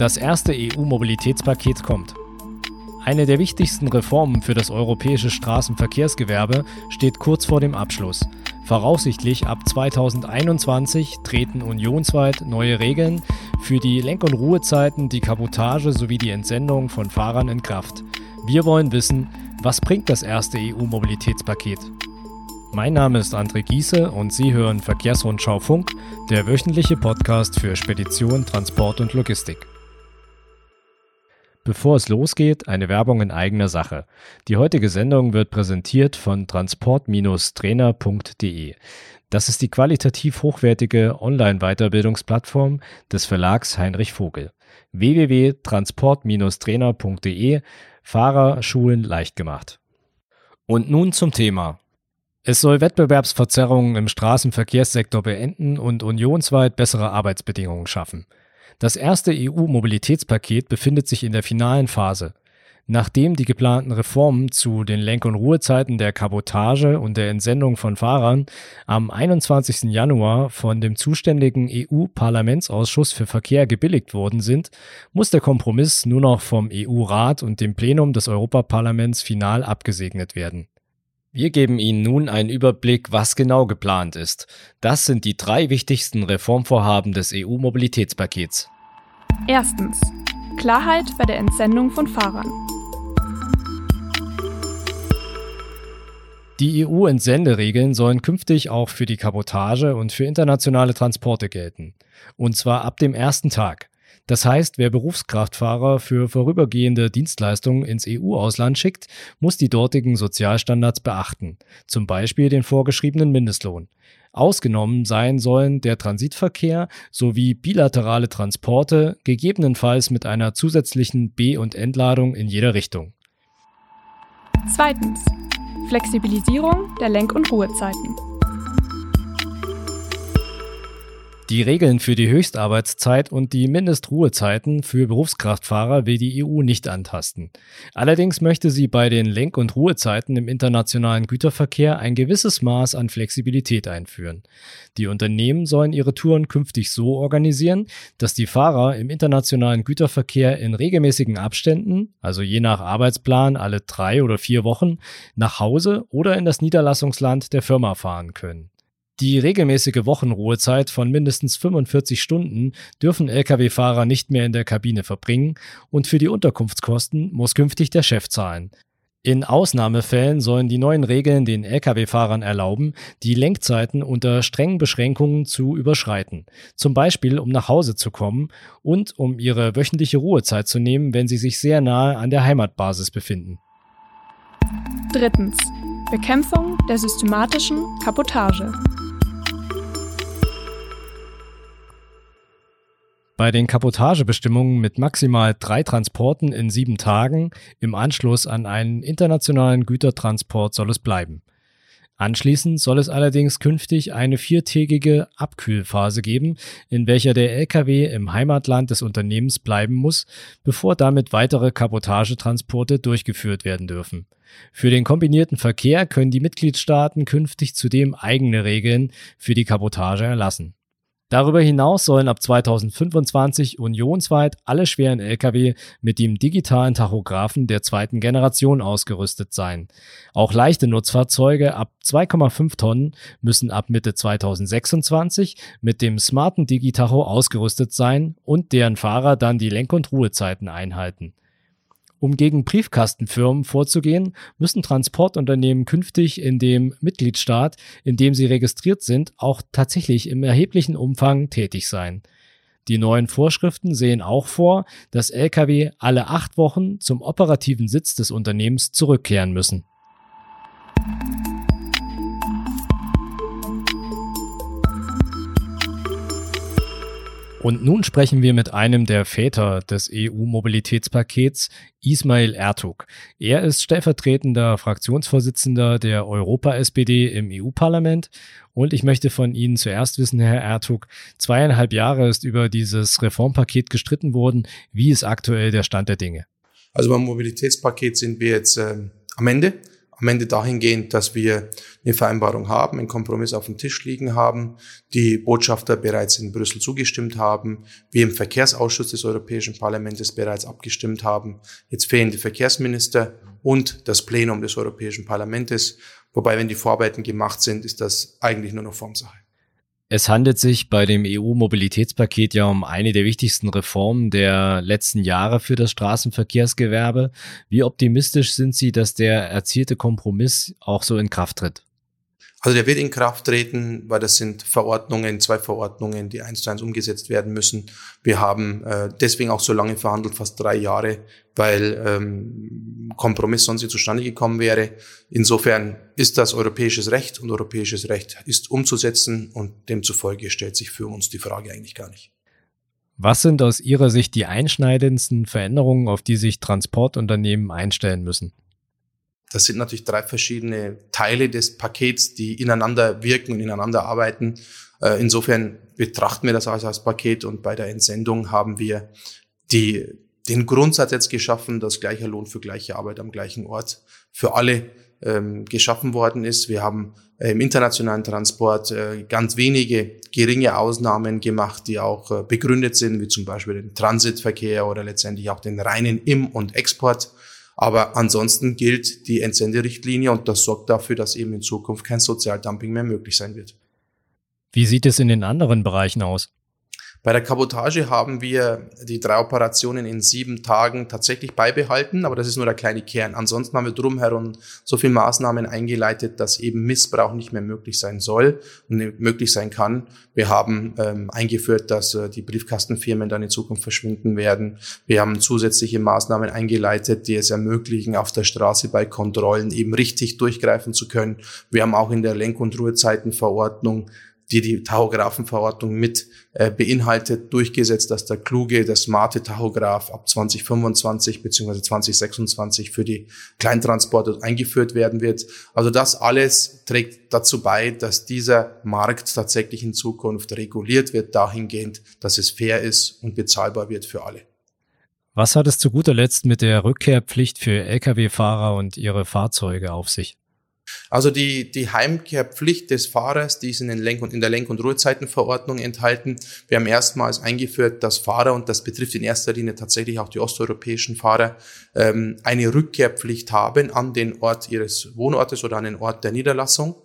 Das erste EU-Mobilitätspaket kommt. Eine der wichtigsten Reformen für das europäische Straßenverkehrsgewerbe steht kurz vor dem Abschluss. Voraussichtlich ab 2021 treten unionsweit neue Regeln für die Lenk- und Ruhezeiten, die Kabotage sowie die Entsendung von Fahrern in Kraft. Wir wollen wissen, was bringt das erste EU-Mobilitätspaket? Mein Name ist André Giese und Sie hören Verkehrsrundschau Funk, der wöchentliche Podcast für Spedition, Transport und Logistik. Bevor es losgeht, eine Werbung in eigener Sache. Die heutige Sendung wird präsentiert von transport-trainer.de. Das ist die qualitativ hochwertige Online-Weiterbildungsplattform des Verlags Heinrich Vogel. www.transport-trainer.de Fahrer Schulen leicht gemacht. Und nun zum Thema. Es soll Wettbewerbsverzerrungen im Straßenverkehrssektor beenden und unionsweit bessere Arbeitsbedingungen schaffen. Das erste EU-Mobilitätspaket befindet sich in der finalen Phase. Nachdem die geplanten Reformen zu den Lenk- und Ruhezeiten der Kabotage und der Entsendung von Fahrern am 21. Januar von dem zuständigen EU-Parlamentsausschuss für Verkehr gebilligt worden sind, muss der Kompromiss nur noch vom EU-Rat und dem Plenum des Europaparlaments final abgesegnet werden. Wir geben Ihnen nun einen Überblick, was genau geplant ist. Das sind die drei wichtigsten Reformvorhaben des EU-Mobilitätspakets. Erstens. Klarheit bei der Entsendung von Fahrern. Die EU-Entsenderegeln sollen künftig auch für die Kabotage und für internationale Transporte gelten. Und zwar ab dem ersten Tag. Das heißt, wer Berufskraftfahrer für vorübergehende Dienstleistungen ins EU-Ausland schickt, muss die dortigen Sozialstandards beachten, zum Beispiel den vorgeschriebenen Mindestlohn. Ausgenommen sein sollen der Transitverkehr sowie bilaterale Transporte, gegebenenfalls mit einer zusätzlichen B- und Entladung in jeder Richtung. Zweitens. Flexibilisierung der Lenk- und Ruhezeiten. Die Regeln für die Höchstarbeitszeit und die Mindestruhezeiten für Berufskraftfahrer will die EU nicht antasten. Allerdings möchte sie bei den Lenk- und Ruhezeiten im internationalen Güterverkehr ein gewisses Maß an Flexibilität einführen. Die Unternehmen sollen ihre Touren künftig so organisieren, dass die Fahrer im internationalen Güterverkehr in regelmäßigen Abständen, also je nach Arbeitsplan alle drei oder vier Wochen, nach Hause oder in das Niederlassungsland der Firma fahren können. Die regelmäßige Wochenruhezeit von mindestens 45 Stunden dürfen Lkw-Fahrer nicht mehr in der Kabine verbringen und für die Unterkunftskosten muss künftig der Chef zahlen. In Ausnahmefällen sollen die neuen Regeln den Lkw-Fahrern erlauben, die Lenkzeiten unter strengen Beschränkungen zu überschreiten, zum Beispiel um nach Hause zu kommen und um ihre wöchentliche Ruhezeit zu nehmen, wenn sie sich sehr nahe an der Heimatbasis befinden. Drittens. Bekämpfung der systematischen Kabotage. Bei den Kabotagebestimmungen mit maximal drei Transporten in sieben Tagen im Anschluss an einen internationalen Gütertransport soll es bleiben. Anschließend soll es allerdings künftig eine viertägige Abkühlphase geben, in welcher der Lkw im Heimatland des Unternehmens bleiben muss, bevor damit weitere Kabotagetransporte durchgeführt werden dürfen. Für den kombinierten Verkehr können die Mitgliedstaaten künftig zudem eigene Regeln für die Kabotage erlassen. Darüber hinaus sollen ab 2025 unionsweit alle schweren Lkw mit dem digitalen Tachografen der zweiten Generation ausgerüstet sein. Auch leichte Nutzfahrzeuge ab 2,5 Tonnen müssen ab Mitte 2026 mit dem smarten Digitacho ausgerüstet sein und deren Fahrer dann die Lenk- und Ruhezeiten einhalten. Um gegen Briefkastenfirmen vorzugehen, müssen Transportunternehmen künftig in dem Mitgliedstaat, in dem sie registriert sind, auch tatsächlich im erheblichen Umfang tätig sein. Die neuen Vorschriften sehen auch vor, dass Lkw alle acht Wochen zum operativen Sitz des Unternehmens zurückkehren müssen. Und nun sprechen wir mit einem der Väter des EU-Mobilitätspakets, Ismail Ertug. Er ist stellvertretender Fraktionsvorsitzender der Europa-SPD im EU-Parlament. Und ich möchte von Ihnen zuerst wissen, Herr Ertug, zweieinhalb Jahre ist über dieses Reformpaket gestritten worden. Wie ist aktuell der Stand der Dinge? Also beim Mobilitätspaket sind wir jetzt äh, am Ende. Am Ende dahingehend, dass wir eine Vereinbarung haben, einen Kompromiss auf dem Tisch liegen haben, die Botschafter bereits in Brüssel zugestimmt haben, wir im Verkehrsausschuss des Europäischen Parlaments bereits abgestimmt haben. Jetzt fehlen die Verkehrsminister und das Plenum des Europäischen Parlaments. Wobei, wenn die Vorarbeiten gemacht sind, ist das eigentlich nur noch Formsache. Es handelt sich bei dem EU-Mobilitätspaket ja um eine der wichtigsten Reformen der letzten Jahre für das Straßenverkehrsgewerbe. Wie optimistisch sind Sie, dass der erzielte Kompromiss auch so in Kraft tritt? Also der wird in Kraft treten, weil das sind Verordnungen, zwei Verordnungen, die eins zu eins umgesetzt werden müssen. Wir haben äh, deswegen auch so lange verhandelt, fast drei Jahre, weil ähm, Kompromiss sonst nicht zustande gekommen wäre. Insofern ist das europäisches Recht und europäisches Recht ist umzusetzen und demzufolge stellt sich für uns die Frage eigentlich gar nicht. Was sind aus Ihrer Sicht die einschneidendsten Veränderungen, auf die sich Transportunternehmen einstellen müssen? Das sind natürlich drei verschiedene Teile des Pakets, die ineinander wirken und ineinander arbeiten. Äh, insofern betrachten wir das als, als Paket und bei der Entsendung haben wir die, den Grundsatz jetzt geschaffen, dass gleicher Lohn für gleiche Arbeit am gleichen Ort für alle ähm, geschaffen worden ist. Wir haben äh, im internationalen Transport äh, ganz wenige geringe Ausnahmen gemacht, die auch äh, begründet sind, wie zum Beispiel den Transitverkehr oder letztendlich auch den reinen Im- und Export. Aber ansonsten gilt die Entsenderichtlinie und das sorgt dafür, dass eben in Zukunft kein Sozialdumping mehr möglich sein wird. Wie sieht es in den anderen Bereichen aus? Bei der Kabotage haben wir die drei Operationen in sieben Tagen tatsächlich beibehalten, aber das ist nur der kleine Kern. Ansonsten haben wir drumherum so viele Maßnahmen eingeleitet, dass eben Missbrauch nicht mehr möglich sein soll und möglich sein kann. Wir haben ähm, eingeführt, dass äh, die Briefkastenfirmen dann in Zukunft verschwinden werden. Wir haben zusätzliche Maßnahmen eingeleitet, die es ermöglichen, auf der Straße bei Kontrollen eben richtig durchgreifen zu können. Wir haben auch in der Lenk- und Ruhezeitenverordnung die die Tachographenverordnung mit äh, beinhaltet, durchgesetzt, dass der kluge, der smarte Tachograph ab 2025 bzw. 2026 für die Kleintransporte eingeführt werden wird. Also das alles trägt dazu bei, dass dieser Markt tatsächlich in Zukunft reguliert wird, dahingehend, dass es fair ist und bezahlbar wird für alle. Was hat es zu guter Letzt mit der Rückkehrpflicht für Lkw-Fahrer und ihre Fahrzeuge auf sich? Also die, die Heimkehrpflicht des Fahrers, die ist in, den Lenk- und in der Lenk- und Ruhezeitenverordnung enthalten. Wir haben erstmals eingeführt, dass Fahrer, und das betrifft in erster Linie tatsächlich auch die osteuropäischen Fahrer, ähm, eine Rückkehrpflicht haben an den Ort ihres Wohnortes oder an den Ort der Niederlassung.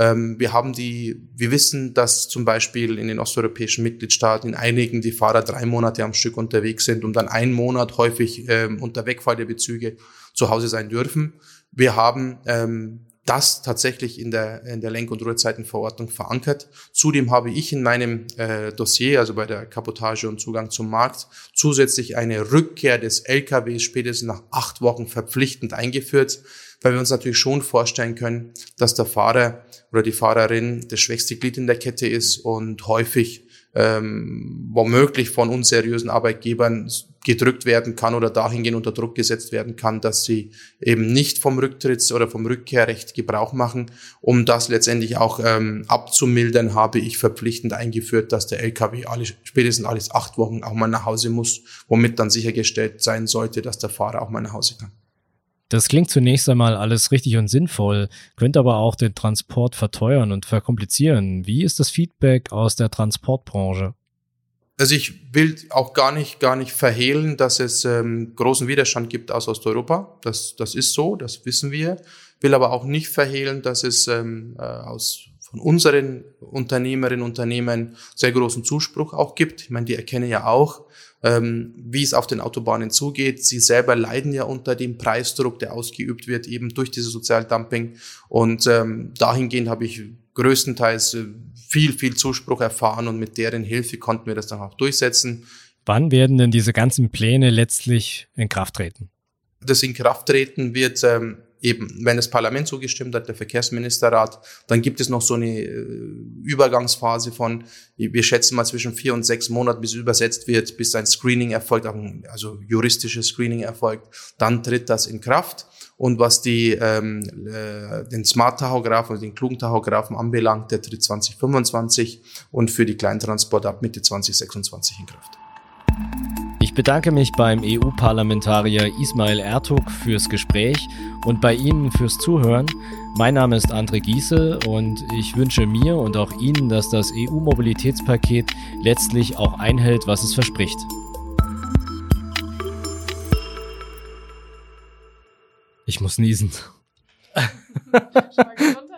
Ähm, wir haben die, wir wissen, dass zum Beispiel in den osteuropäischen Mitgliedstaaten in einigen die Fahrer drei Monate am Stück unterwegs sind und dann einen Monat häufig ähm, unter Wegfall der Bezüge zu Hause sein dürfen. Wir haben ähm, das tatsächlich in der, in der Lenk- und Ruhezeitenverordnung verankert. Zudem habe ich in meinem äh, Dossier, also bei der Kapotage und Zugang zum Markt, zusätzlich eine Rückkehr des LKWs spätestens nach acht Wochen verpflichtend eingeführt, weil wir uns natürlich schon vorstellen können, dass der Fahrer oder die Fahrerin das schwächste Glied in der Kette ist und häufig ähm, womöglich von unseriösen Arbeitgebern gedrückt werden kann oder dahingehend unter Druck gesetzt werden kann, dass sie eben nicht vom Rücktritts- oder vom Rückkehrrecht Gebrauch machen. Um das letztendlich auch ähm, abzumildern, habe ich verpflichtend eingeführt, dass der LKW alle, spätestens alles acht Wochen auch mal nach Hause muss, womit dann sichergestellt sein sollte, dass der Fahrer auch mal nach Hause kann. Das klingt zunächst einmal alles richtig und sinnvoll, könnte aber auch den Transport verteuern und verkomplizieren. Wie ist das Feedback aus der Transportbranche? Also ich will auch gar nicht, gar nicht verhehlen, dass es ähm, großen Widerstand gibt aus Osteuropa. Das, das ist so, das wissen wir. Will aber auch nicht verhehlen, dass es ähm, äh, aus von unseren Unternehmerinnen und Unternehmen sehr großen Zuspruch auch gibt. Ich meine, die erkennen ja auch, ähm, wie es auf den Autobahnen zugeht. Sie selber leiden ja unter dem Preisdruck, der ausgeübt wird, eben durch dieses Sozialdumping. Und ähm, dahingehend habe ich größtenteils äh, viel, viel Zuspruch erfahren und mit deren Hilfe konnten wir das dann auch durchsetzen. Wann werden denn diese ganzen Pläne letztlich in Kraft treten? Das Inkrafttreten wird ähm, eben, wenn das Parlament zugestimmt hat, der Verkehrsministerrat, dann gibt es noch so eine äh, Übergangsphase von, wir schätzen mal zwischen vier und sechs Monaten, bis übersetzt wird, bis ein Screening erfolgt, also juristisches Screening erfolgt, dann tritt das in Kraft. Und was die, ähm, äh, den Smart-Tachographen oder den klugen Tachographen anbelangt, der tritt 2025 und für die Kleintransport ab Mitte 2026 in Kraft. Ich bedanke mich beim EU-Parlamentarier Ismail Ertug fürs Gespräch und bei Ihnen fürs Zuhören. Mein Name ist André Giese und ich wünsche mir und auch Ihnen, dass das EU-Mobilitätspaket letztlich auch einhält, was es verspricht. Ich muss niesen.